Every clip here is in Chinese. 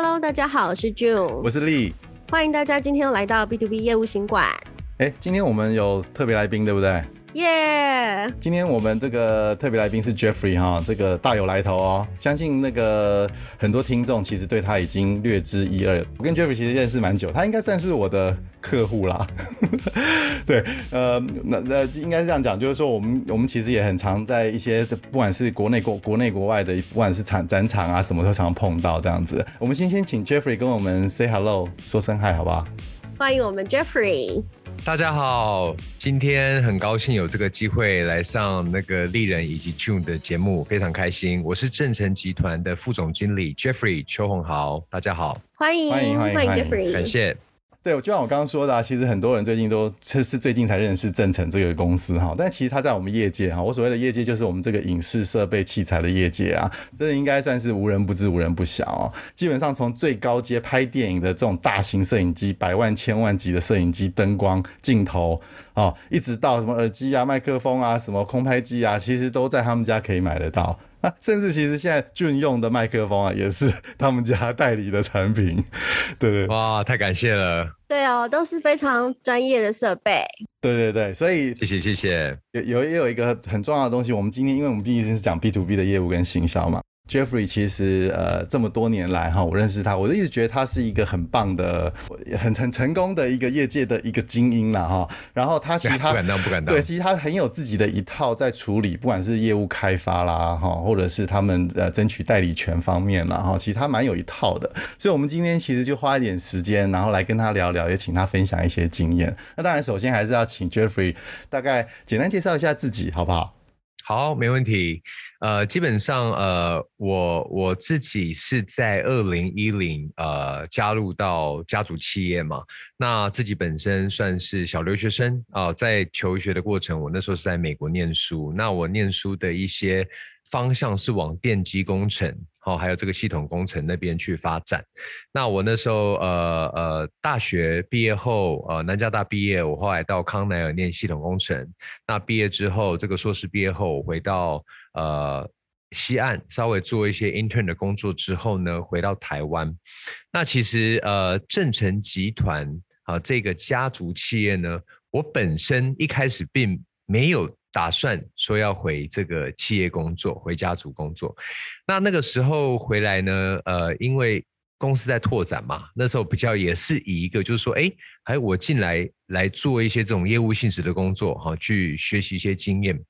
Hello，大家好，我是 June，我是 Lee，欢迎大家今天又来到 B to B 业务行馆。哎，今天我们有特别来宾，对不对？耶今天我们这个特别来宾是 Jeffrey 哈，这个大有来头哦。相信那个很多听众其实对他已经略知一二。我跟 Jeffrey 其实认识蛮久，他应该算是我的客户啦。对，呃，那那应该是这样讲，就是说我们我们其实也很常在一些不管是国内国国内国外的，不管是展展场啊什么，都常碰到这样子。我们先先请 Jeffrey 跟我们 say hello，说声 hi 好不好？欢迎我们 Jeffrey。大家好，今天很高兴有这个机会来上那个丽人以及 June 的节目，非常开心。我是正成集团的副总经理 Jeffrey 邱宏豪，大家好，欢迎欢迎欢迎 Jeffrey，感谢。对，就像我刚刚说的啊，其实很多人最近都 是是最近才认识正成这个公司哈，但其实他在我们业界哈，我所谓的业界就是我们这个影视设备器材的业界啊，真的应该算是无人不知无人不晓哦。基本上从最高阶拍电影的这种大型摄影机，百万千万级的摄影机、灯光、镜头哦，一直到什么耳机啊、麦克风啊、什么空拍机啊，其实都在他们家可以买得到。啊，甚至其实现在 June 用的麦克风啊，也是 他们家代理的产品，对对。哇，太感谢了。对哦，都是非常专业的设备。对对对，所以谢谢谢谢。有有也有一个很重要的东西，我们今天因为我们毕竟是讲 B to B 的业务跟行销嘛。Jeffrey 其实呃这么多年来哈，我认识他，我就一直觉得他是一个很棒的、很很成功的一个业界的一个精英了哈。然后他其实他 不敢当不敢当，对，其实他很有自己的一套在处理，不管是业务开发啦哈，或者是他们呃争取代理权方面啦哈，其实他蛮有一套的。所以，我们今天其实就花一点时间，然后来跟他聊聊，也请他分享一些经验。那当然，首先还是要请 Jeffrey 大概简单介绍一下自己，好不好？好，没问题。呃，基本上，呃，我我自己是在二零一零呃加入到家族企业嘛。那自己本身算是小留学生啊，呃，在求学的过程，我那时候是在美国念书。那我念书的一些方向是往电机工程。哦，还有这个系统工程那边去发展。那我那时候呃呃，大学毕业后，呃，南加大毕业，我后来到康奈尔念系统工程。那毕业之后，这个硕士毕业后，我回到呃西岸，稍微做一些 intern 的工作之后呢，回到台湾。那其实呃，正成集团啊，这个家族企业呢，我本身一开始并没有。打算说要回这个企业工作，回家族工作。那那个时候回来呢，呃，因为公司在拓展嘛，那时候比较也是以一个就是说，哎，还我进来来做一些这种业务性质的工作，哈，去学习一些经验。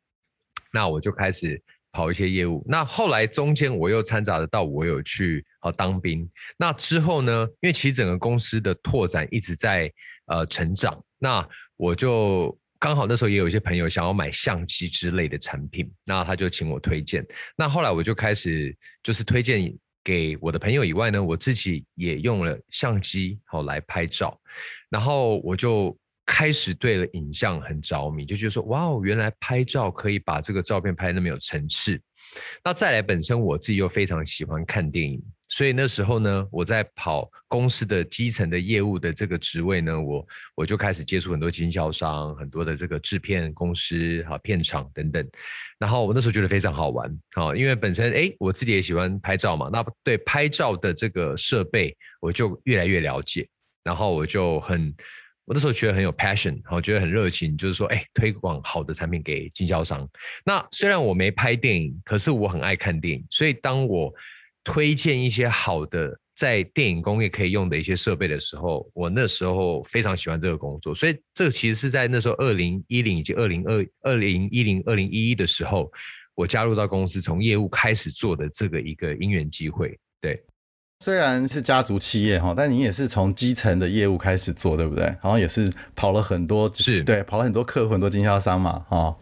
那我就开始跑一些业务。那后来中间我又掺杂得到，我有去啊当兵。那之后呢，因为其实整个公司的拓展一直在呃成长，那我就。刚好那时候也有一些朋友想要买相机之类的产品，那他就请我推荐。那后来我就开始就是推荐给我的朋友以外呢，我自己也用了相机好来拍照，然后我就开始对了影像很着迷，就觉得说哇哦，原来拍照可以把这个照片拍那么有层次。那再来，本身我自己又非常喜欢看电影。所以那时候呢，我在跑公司的基层的业务的这个职位呢，我我就开始接触很多经销商、很多的这个制片公司、哈片场等等。然后我那时候觉得非常好玩，哈，因为本身诶我自己也喜欢拍照嘛，那对拍照的这个设备我就越来越了解。然后我就很，我那时候觉得很有 passion，我觉得很热情，就是说，诶推广好的产品给经销商。那虽然我没拍电影，可是我很爱看电影，所以当我推荐一些好的在电影工业可以用的一些设备的时候，我那时候非常喜欢这个工作，所以这个其实是在那时候二零一零以及二零二二零一零二零一一的时候，我加入到公司从业务开始做的这个一个因缘机会。对，虽然是家族企业哈，但你也是从基层的业务开始做，对不对？好像也是跑了很多，是对，跑了很多客户，很多经销商嘛，哈，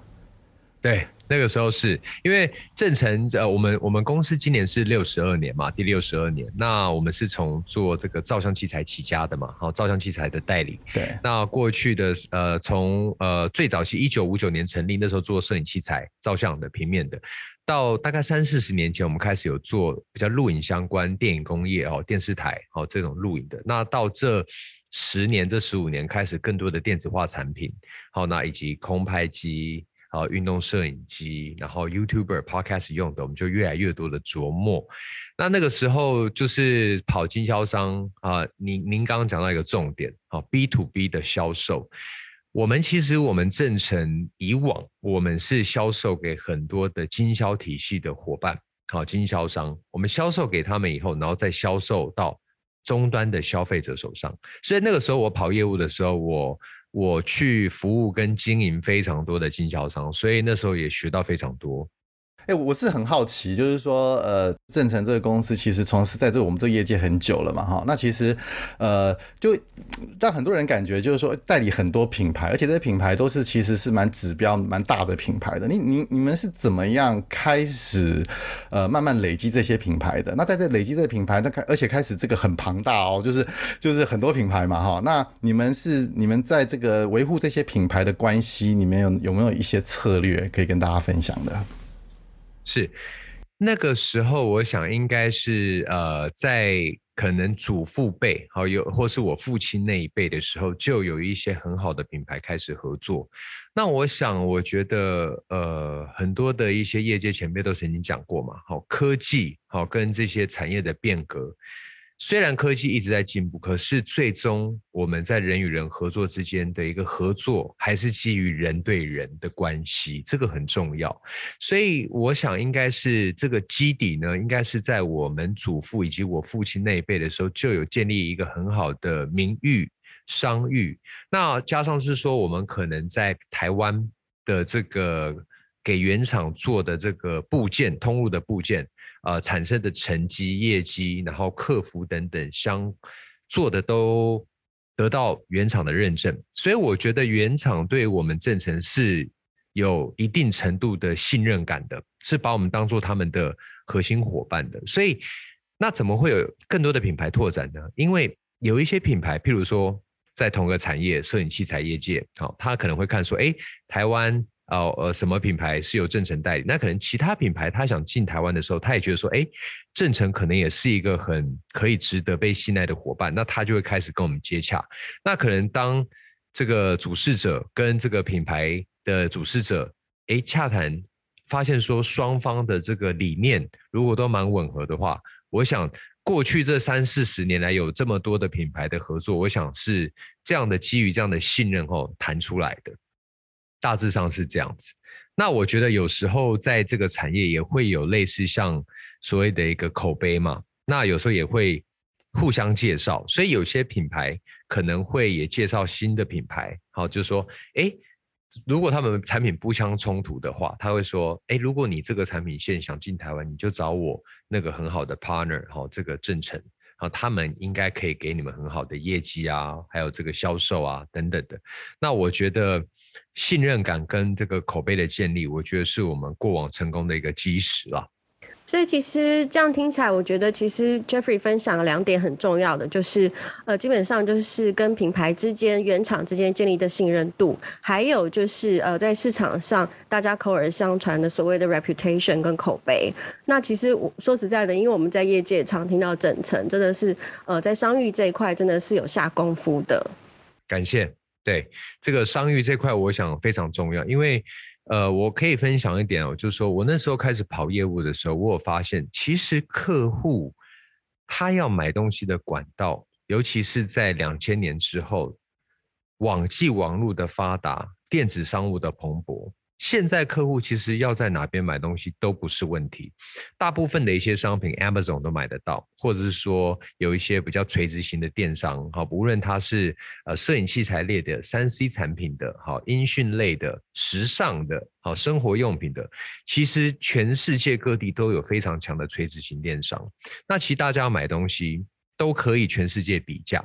对。那个时候是因为正成呃，我们我们公司今年是六十二年嘛，第六十二年。那我们是从做这个照相器材起家的嘛，好，照相器材的代理。对。那过去的呃，从呃最早期一九五九年成立，那时候做摄影器材、照相的、平面的，到大概三四十年前，我们开始有做比较录影相关、电影工业哦，电视台哦这种录影的。那到这十年、这十五年开始更多的电子化产品，好，那以及空拍机。啊，运动摄影机，然后 YouTuber、Podcast 用的，我们就越来越多的琢磨。那那个时候就是跑经销商啊，您您刚刚讲到一个重点啊，B to B 的销售。我们其实我们正成以往我们是销售给很多的经销体系的伙伴，好经销商，我们销售给他们以后，然后再销售到终端的消费者手上。所以那个时候我跑业务的时候，我我去服务跟经营非常多的经销商，所以那时候也学到非常多。哎，我是很好奇，就是说，呃，正成这个公司其实从事在这我们这业界很久了嘛，哈，那其实，呃，就让很多人感觉就是说代理很多品牌，而且这些品牌都是其实是蛮指标、蛮大的品牌的。你、你、你们是怎么样开始，呃，慢慢累积这些品牌的？那在这累积这个品牌，那开而且开始这个很庞大哦，就是就是很多品牌嘛，哈。那你们是你们在这个维护这些品牌的关系，里面有有没有一些策略可以跟大家分享的？是那个时候，我想应该是呃，在可能祖父辈，好有或是我父亲那一辈的时候，就有一些很好的品牌开始合作。那我想，我觉得呃，很多的一些业界前辈都曾经讲过嘛，好科技，好跟这些产业的变革。虽然科技一直在进步，可是最终我们在人与人合作之间的一个合作，还是基于人对人的关系，这个很重要。所以我想，应该是这个基底呢，应该是在我们祖父以及我父亲那一辈的时候，就有建立一个很好的名誉、商誉。那加上是说，我们可能在台湾的这个给原厂做的这个部件、通路的部件。呃，产生的成绩、业绩，然后客服等等相做的都得到原厂的认证，所以我觉得原厂对我们正成是有一定程度的信任感的，是把我们当做他们的核心伙伴的。所以，那怎么会有更多的品牌拓展呢？因为有一些品牌，譬如说在同个产业，摄影器材业界，好，他可能会看说，哎，台湾。哦，呃，什么品牌是由正成代理？那可能其他品牌他想进台湾的时候，他也觉得说，哎，正成可能也是一个很可以值得被信赖的伙伴，那他就会开始跟我们接洽。那可能当这个主事者跟这个品牌的主事者，哎，洽谈，发现说双方的这个理念如果都蛮吻合的话，我想过去这三四十年来有这么多的品牌的合作，我想是这样的基于这样的信任后谈出来的。大致上是这样子，那我觉得有时候在这个产业也会有类似像所谓的一个口碑嘛，那有时候也会互相介绍，所以有些品牌可能会也介绍新的品牌，好，就是说，哎，如果他们产品不相冲突的话，他会说，哎，如果你这个产品线想进台湾，你就找我那个很好的 partner，好，这个正成。啊，他们应该可以给你们很好的业绩啊，还有这个销售啊等等的。那我觉得信任感跟这个口碑的建立，我觉得是我们过往成功的一个基石了。所以其实这样听起来，我觉得其实 Jeffrey 分享了两点很重要的，就是呃，基本上就是跟品牌之间、原厂之间建立的信任度，还有就是呃，在市场上大家口耳相传的所谓的 reputation 跟口碑。那其实我说实在的，因为我们在业界常听到整成，真的是呃，在商誉这一块真的是有下功夫的。感谢，对这个商誉这块，我想非常重要，因为。呃，我可以分享一点哦，就是说我那时候开始跑业务的时候，我有发现，其实客户他要买东西的管道，尤其是在两千年之后，网际网络的发达，电子商务的蓬勃。现在客户其实要在哪边买东西都不是问题，大部分的一些商品 Amazon 都买得到，或者是说有一些比较垂直型的电商，好，无论它是呃摄影器材类的、三 C 产品的、好音讯类的、时尚的、好生活用品的，其实全世界各地都有非常强的垂直型电商。那其实大家要买东西都可以全世界比价。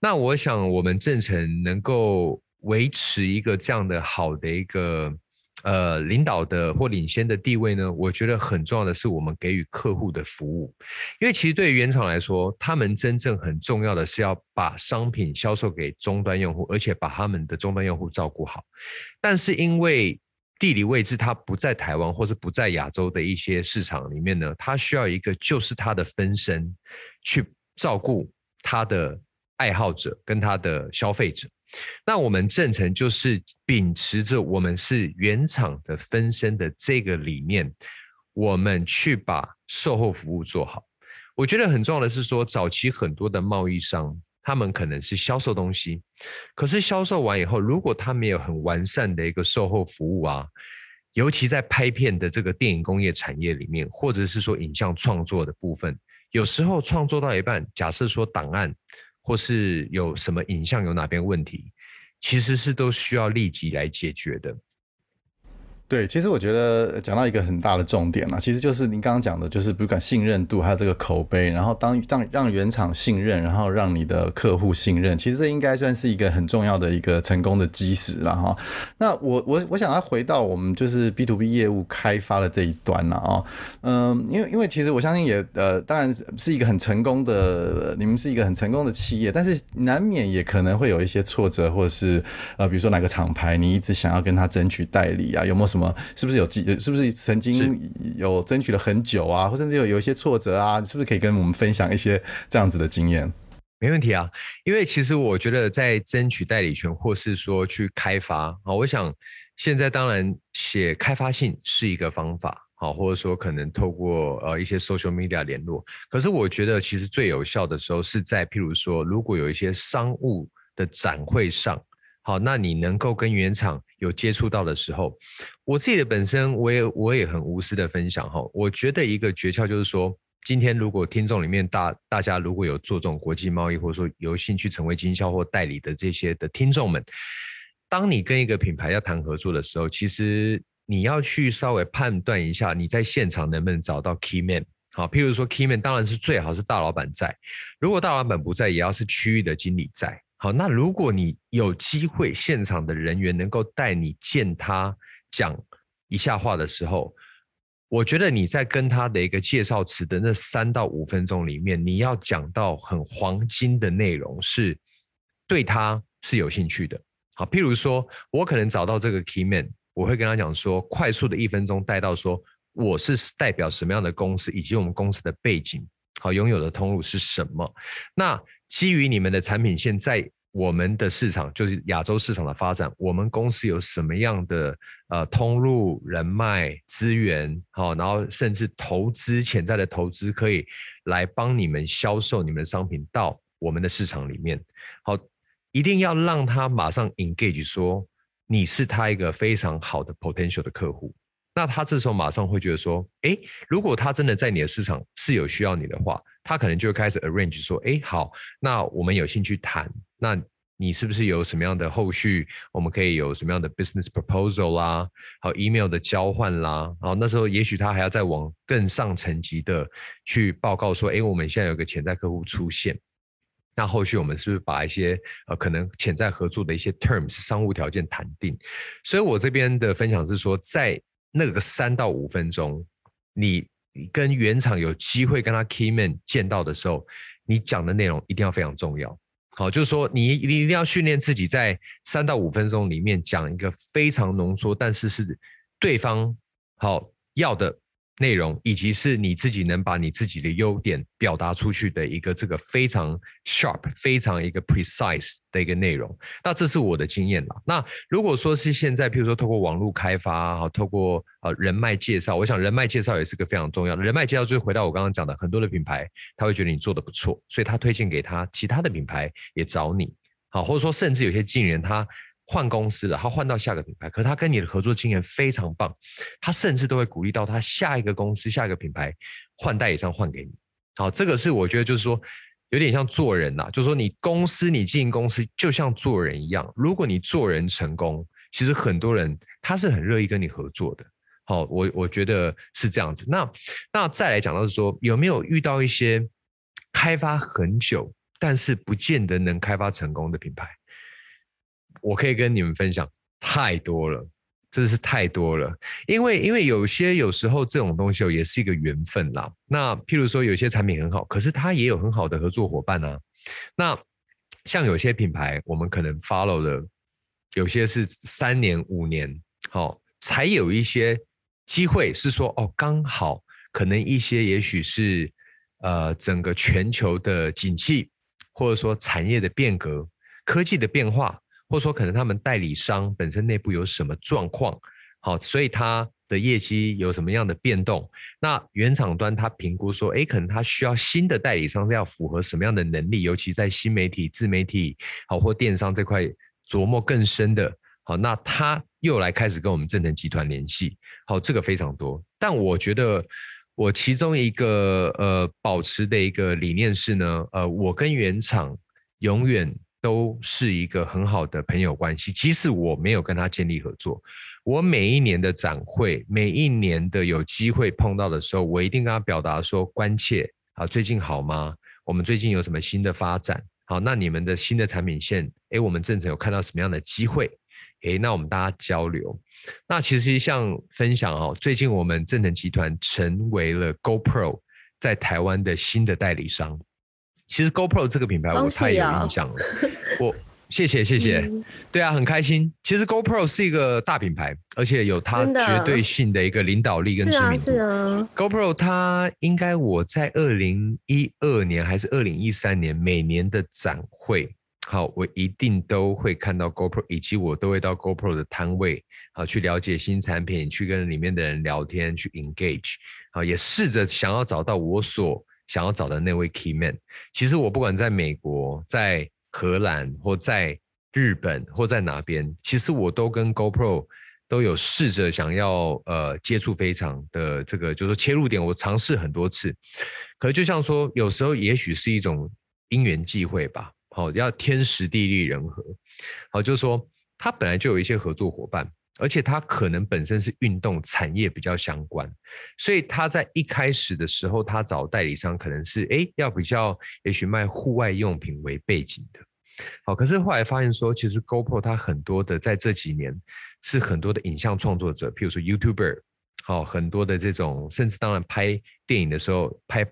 那我想我们正成能够维持一个这样的好的一个。呃，领导的或领先的地位呢，我觉得很重要的是我们给予客户的服务，因为其实对于原厂来说，他们真正很重要的是要把商品销售给终端用户，而且把他们的终端用户照顾好。但是因为地理位置，它不在台湾或是不在亚洲的一些市场里面呢，它需要一个就是他的分身去照顾他的爱好者跟他的消费者。那我们正成就是秉持着我们是原厂的分身的这个理念，我们去把售后服务做好。我觉得很重要的是说，早期很多的贸易商，他们可能是销售东西，可是销售完以后，如果他没有很完善的一个售后服务啊，尤其在拍片的这个电影工业产业里面，或者是说影像创作的部分，有时候创作到一半，假设说档案或是有什么影像有哪边问题，其实是都需要立即来解决的。对，其实我觉得讲到一个很大的重点了，其实就是您刚刚讲的，就是不管信任度还有这个口碑，然后当让让原厂信任，然后让你的客户信任，其实这应该算是一个很重要的一个成功的基石了哈。那我我我想要回到我们就是 B to B 业务开发的这一端了啊，嗯，因为因为其实我相信也呃，当然是一个很成功的，你们是一个很成功的企业，但是难免也可能会有一些挫折，或者是呃，比如说哪个厂牌你一直想要跟他争取代理啊，有没有什么？是不是有记？是不是曾经有争取了很久啊？或甚至有有一些挫折啊？是不是可以跟我们分享一些这样子的经验？没问题啊，因为其实我觉得在争取代理权，或是说去开发啊，我想现在当然写开发信是一个方法，好，或者说可能透过呃一些 social media 联络。可是我觉得其实最有效的时候是在譬如说，如果有一些商务的展会上。好，那你能够跟原厂有接触到的时候，我自己的本身我也我也很无私的分享哈。我觉得一个诀窍就是说，今天如果听众里面大大家如果有做这种国际贸易，或者说有兴趣成为经销或代理的这些的听众们，当你跟一个品牌要谈合作的时候，其实你要去稍微判断一下你在现场能不能找到 key man。好，譬如说 key man 当然是最好是大老板在，如果大老板不在，也要是区域的经理在。好，那如果你有机会，现场的人员能够带你见他讲一下话的时候，我觉得你在跟他的一个介绍词的那三到五分钟里面，你要讲到很黄金的内容，是对他是有兴趣的。好，譬如说我可能找到这个 key man，我会跟他讲说，快速的一分钟带到说我是代表什么样的公司，以及我们公司的背景，好，拥有的通路是什么。那基于你们的产品线在我们的市场，就是亚洲市场的发展，我们公司有什么样的呃通路、人脉、资源，好，然后甚至投资潜在的投资，可以来帮你们销售你们的商品到我们的市场里面。好，一定要让他马上 engage，说你是他一个非常好的 potential 的客户。那他这时候马上会觉得说，诶，如果他真的在你的市场是有需要你的话，他可能就会开始 arrange 说，诶，好，那我们有兴趣谈，那你是不是有什么样的后续？我们可以有什么样的 business proposal 啦，好 email 的交换啦，然后那时候也许他还要再往更上层级的去报告说，诶，我们现在有个潜在客户出现，那后续我们是不是把一些呃可能潜在合作的一些 terms 商务条件谈定？所以我这边的分享是说，在那个三到五分钟，你跟原厂有机会跟他 key man 见到的时候，你讲的内容一定要非常重要。好，就是说你你一定要训练自己在三到五分钟里面讲一个非常浓缩，但是是对方好要的。内容以及是你自己能把你自己的优点表达出去的一个这个非常 sharp、非常一个 precise 的一个内容，那这是我的经验啦。那如果说是现在，譬如说透过网络开发，啊，透过呃人脉介绍，我想人脉介绍也是个非常重要的。人脉介绍就是回到我刚刚讲的，很多的品牌他会觉得你做的不错，所以他推荐给他其他的品牌也找你，好，或者说甚至有些经纪人他。换公司了，他换到下个品牌，可他跟你的合作经验非常棒，他甚至都会鼓励到他下一个公司、下一个品牌换代理商换给你。好，这个是我觉得就是说有点像做人呐，就是说你公司你经营公司就像做人一样，如果你做人成功，其实很多人他是很乐意跟你合作的。好，我我觉得是这样子。那那再来讲到是说有没有遇到一些开发很久，但是不见得能开发成功的品牌？我可以跟你们分享太多了，真的是太多了。因为因为有些有时候这种东西哦也是一个缘分啦。那譬如说有些产品很好，可是它也有很好的合作伙伴啊。那像有些品牌，我们可能 follow 的，有些是三年五年，好，才有一些机会是说哦，刚好可能一些也许是呃整个全球的景气，或者说产业的变革、科技的变化。或者说可能他们代理商本身内部有什么状况，好，所以他的业绩有什么样的变动，那原厂端他评估说，诶，可能他需要新的代理商，是要符合什么样的能力，尤其在新媒体、自媒体，好或电商这块琢磨更深的，好，那他又来开始跟我们正能集团联系，好，这个非常多，但我觉得。我其中一个呃保持的一个理念是呢，呃，我跟原厂永远都是一个很好的朋友关系。即使我没有跟他建立合作，我每一年的展会，每一年的有机会碰到的时候，我一定跟他表达说关切啊，最近好吗？我们最近有什么新的发展？好，那你们的新的产品线，诶，我们正成有看到什么样的机会？诶，那我们大家交流。那其实像分享哦，最近我们正成集团成为了 GoPro 在台湾的新的代理商。其实 GoPro 这个品牌我太有印象了，我谢谢谢谢，对啊，很开心。其实 GoPro 是一个大品牌，而且有它绝对性的一个领导力跟知名度。是啊，GoPro 它应该我在二零一二年还是二零一三年每年的展会。好，我一定都会看到 GoPro，以及我都会到 GoPro 的摊位，好去了解新产品，去跟里面的人聊天，去 engage，好也试着想要找到我所想要找的那位 key man。其实我不管在美国、在荷兰或在日本或在哪边，其实我都跟 GoPro 都有试着想要呃接触非常的这个，就是切入点，我尝试很多次，可是就像说，有时候也许是一种因缘际会吧。好，要天时地利人和。好，就是说，他本来就有一些合作伙伴，而且他可能本身是运动产业比较相关，所以他在一开始的时候，他找代理商可能是诶要比较，也许卖户外用品为背景的。好，可是后来发现说，其实 GoPro 它很多的在这几年是很多的影像创作者，譬如说 YouTuber，好，很多的这种，甚至当然拍电影的时候拍。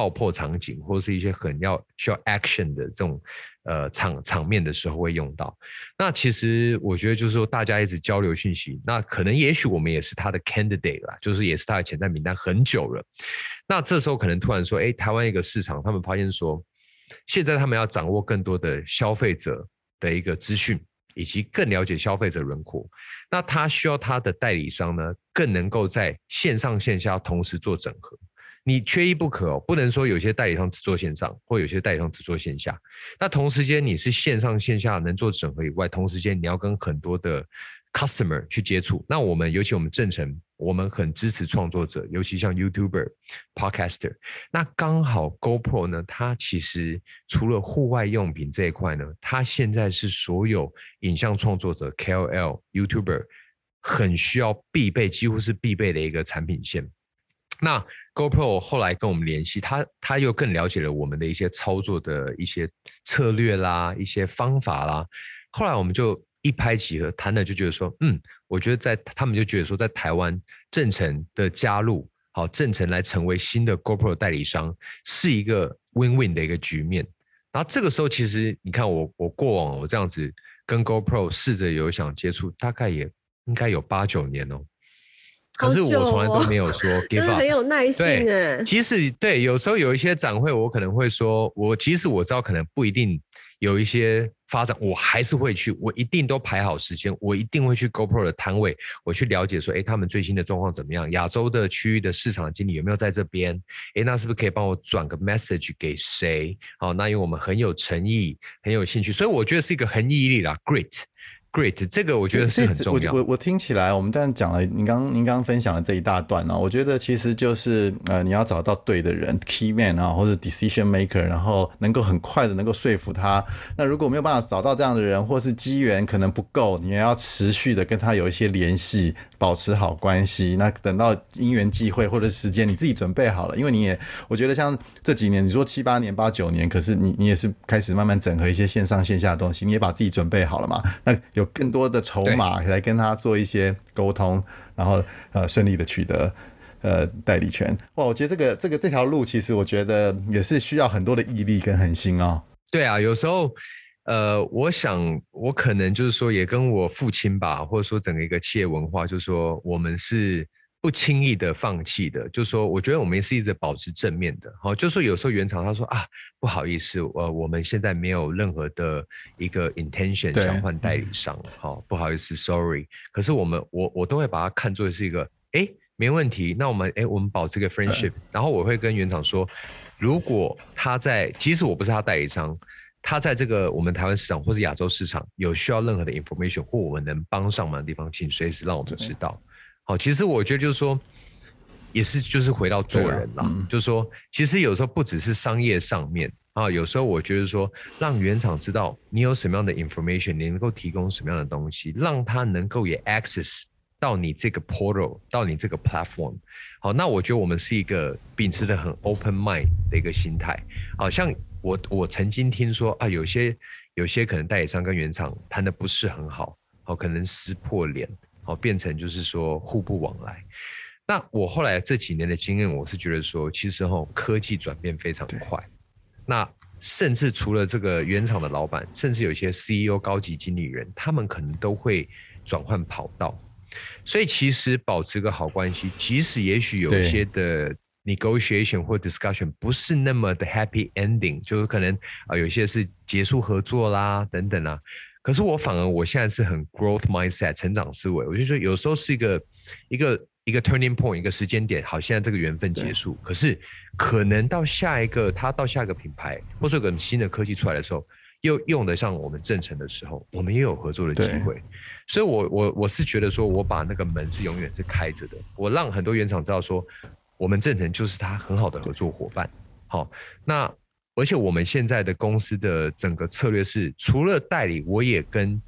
爆破场景或者是一些很要需要 action 的这种呃场场面的时候会用到。那其实我觉得就是说大家一直交流讯息，那可能也许我们也是他的 candidate 啦，就是也是他的潜在名单很久了。那这时候可能突然说，哎，台湾一个市场，他们发现说，现在他们要掌握更多的消费者的一个资讯，以及更了解消费者轮廓。那他需要他的代理商呢，更能够在线上线下同时做整合。你缺一不可，不能说有些代理商只做线上，或有些代理商只做线下。那同时间你是线上线下能做整合以外，同时间你要跟很多的 customer 去接触。那我们尤其我们正成，我们很支持创作者，尤其像 YouTuber、Podcaster。那刚好 GoPro 呢，它其实除了户外用品这一块呢，它现在是所有影像创作者 KOL、YouTuber 很需要必备，几乎是必备的一个产品线。那 GoPro 后来跟我们联系，他他又更了解了我们的一些操作的一些策略啦，一些方法啦。后来我们就一拍即合，谈了就觉得说，嗯，我觉得在他们就觉得说，在台湾正成的加入，好，正成来成为新的 GoPro 代理商，是一个 Win-Win 的一个局面。然后这个时候，其实你看我我过往我这样子跟 GoPro 试着有想接触，大概也应该有八九年哦。可是我从来都没有说 give up，很有耐心哎。即使对，有时候有一些展会，我可能会说，我即使我知道可能不一定有一些发展，我还是会去，我一定都排好时间，我一定会去 GoPro 的摊位，我去了解说，哎，他们最新的状况怎么样？亚洲的区域的市场经理有没有在这边？哎，那是不是可以帮我转个 message 给谁？好，那因为我们很有诚意，很有兴趣，所以我觉得是一个很毅力啦，great。Great，这个我觉得是很重要。我我我听起来，我们这样讲了，您刚您刚刚分享了这一大段呢，我觉得其实就是呃，你要找到对的人，key man 啊，或者 decision maker，然后能够很快的能够说服他。那如果没有办法找到这样的人，或是机缘可能不够，你也要持续的跟他有一些联系，保持好关系。那等到因缘际会或者时间你自己准备好了，因为你也我觉得像这几年，你说七八年、八九年，可是你你也是开始慢慢整合一些线上线下的东西，你也把自己准备好了嘛？那有更多的筹码来跟他做一些沟通，然后呃顺利的取得呃代理权。哇，我觉得这个这个这条路其实我觉得也是需要很多的毅力跟恒心哦。对啊，有时候呃，我想我可能就是说也跟我父亲吧，或者说整个一个企业文化，就是说我们是不轻易的放弃的，就是说我觉得我们也是一直保持正面的，好，就说有时候原厂他说啊，不好意思，呃，我们现在没有任何的一个 intention 想换代理。商，好，不好意思，sorry。可是我们我我都会把它看作是一个，哎，没问题，那我们哎，我们保持个 friendship，然后我会跟原厂说，如果他在，即使我不是他代理商，他在这个我们台湾市场或是亚洲市场有需要任何的 information 或我们能帮上忙的地方，请随时让我们知道。好，其实我觉得就是说，也是就是回到做人啦，嗯、就是说，其实有时候不只是商业上面啊，有时候我觉得说，让原厂知道你有什么样的 information，你能够提供什么样的东西，让他能够也 access 到你这个 portal，到你这个 platform。好，那我觉得我们是一个秉持的很 open mind 的一个心态。好像我我曾经听说啊，有些有些可能代理商跟原厂谈的不是很好，好，可能撕破脸。好，变成就是说互不往来。那我后来这几年的经验，我是觉得说，其实哈科技转变非常快。那甚至除了这个原厂的老板，甚至有些 CEO 高级经理人，他们可能都会转换跑道。所以其实保持个好关系，即使也许有一些的 negotiation 或 discussion 不是那么的 happy ending，就是可能啊有些是结束合作啦等等啊。可是我反而我现在是很 growth mindset 成长思维，我就说有时候是一个一个一个 turning point 一个时间点，好，现在这个缘分结束，可是可能到下一个他到下一个品牌，或者有个新的科技出来的时候，又用得上我们正成的时候，我们也有合作的机会。所以我我我是觉得说，我把那个门是永远是开着的，我让很多原厂知道说，我们正成就是他很好的合作伙伴。好，那。而且我们现在的公司的整个策略是，除了代理，我也跟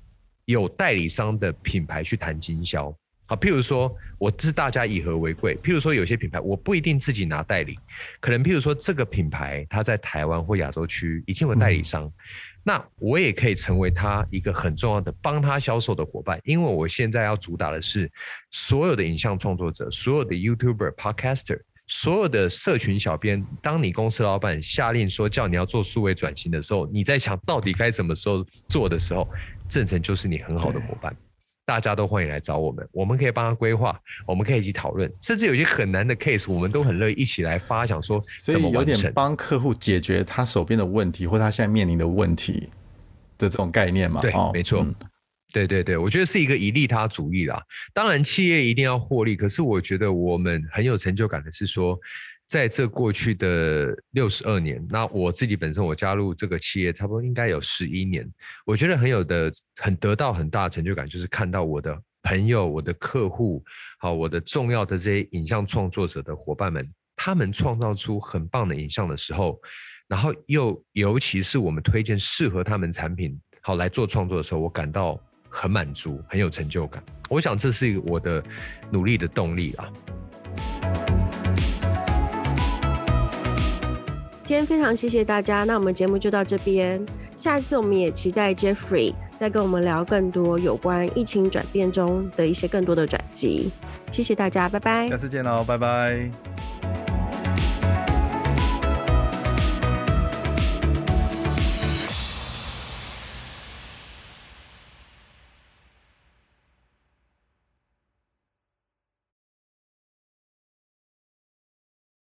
有代理商的品牌去谈经销。好，譬如说，我是大家以和为贵。譬如说，有些品牌我不一定自己拿代理，可能譬如说这个品牌它在台湾或亚洲区已经有代理商，嗯、那我也可以成为他一个很重要的帮他销售的伙伴，因为我现在要主打的是所有的影像创作者，所有的 YouTuber、Podcaster。所有的社群小编，当你公司老板下令说叫你要做数位转型的时候，你在想到底该怎么时候做的时候，正成就是你很好的伙伴。大家都欢迎来找我们，我们可以帮他规划，我们可以一起讨论，甚至有些很难的 case，我们都很乐意一起来发想说怎么完成。有点帮客户解决他手边的问题，或他现在面临的问题的这种概念嘛？对，没错。嗯对对对，我觉得是一个以利他主义啦。当然，企业一定要获利，可是我觉得我们很有成就感的是说，在这过去的六十二年，那我自己本身我加入这个企业差不多应该有十一年，我觉得很有的很得到很大的成就感，就是看到我的朋友、我的客户、好我的重要的这些影像创作者的伙伴们，他们创造出很棒的影像的时候，然后又尤其是我们推荐适合他们产品好来做创作的时候，我感到。很满足，很有成就感。我想这是我的努力的动力啊。今天非常谢谢大家，那我们节目就到这边。下次我们也期待 Jeffrey 再跟我们聊更多有关疫情转变中的一些更多的转机。谢谢大家，拜拜。下次见喽，拜拜。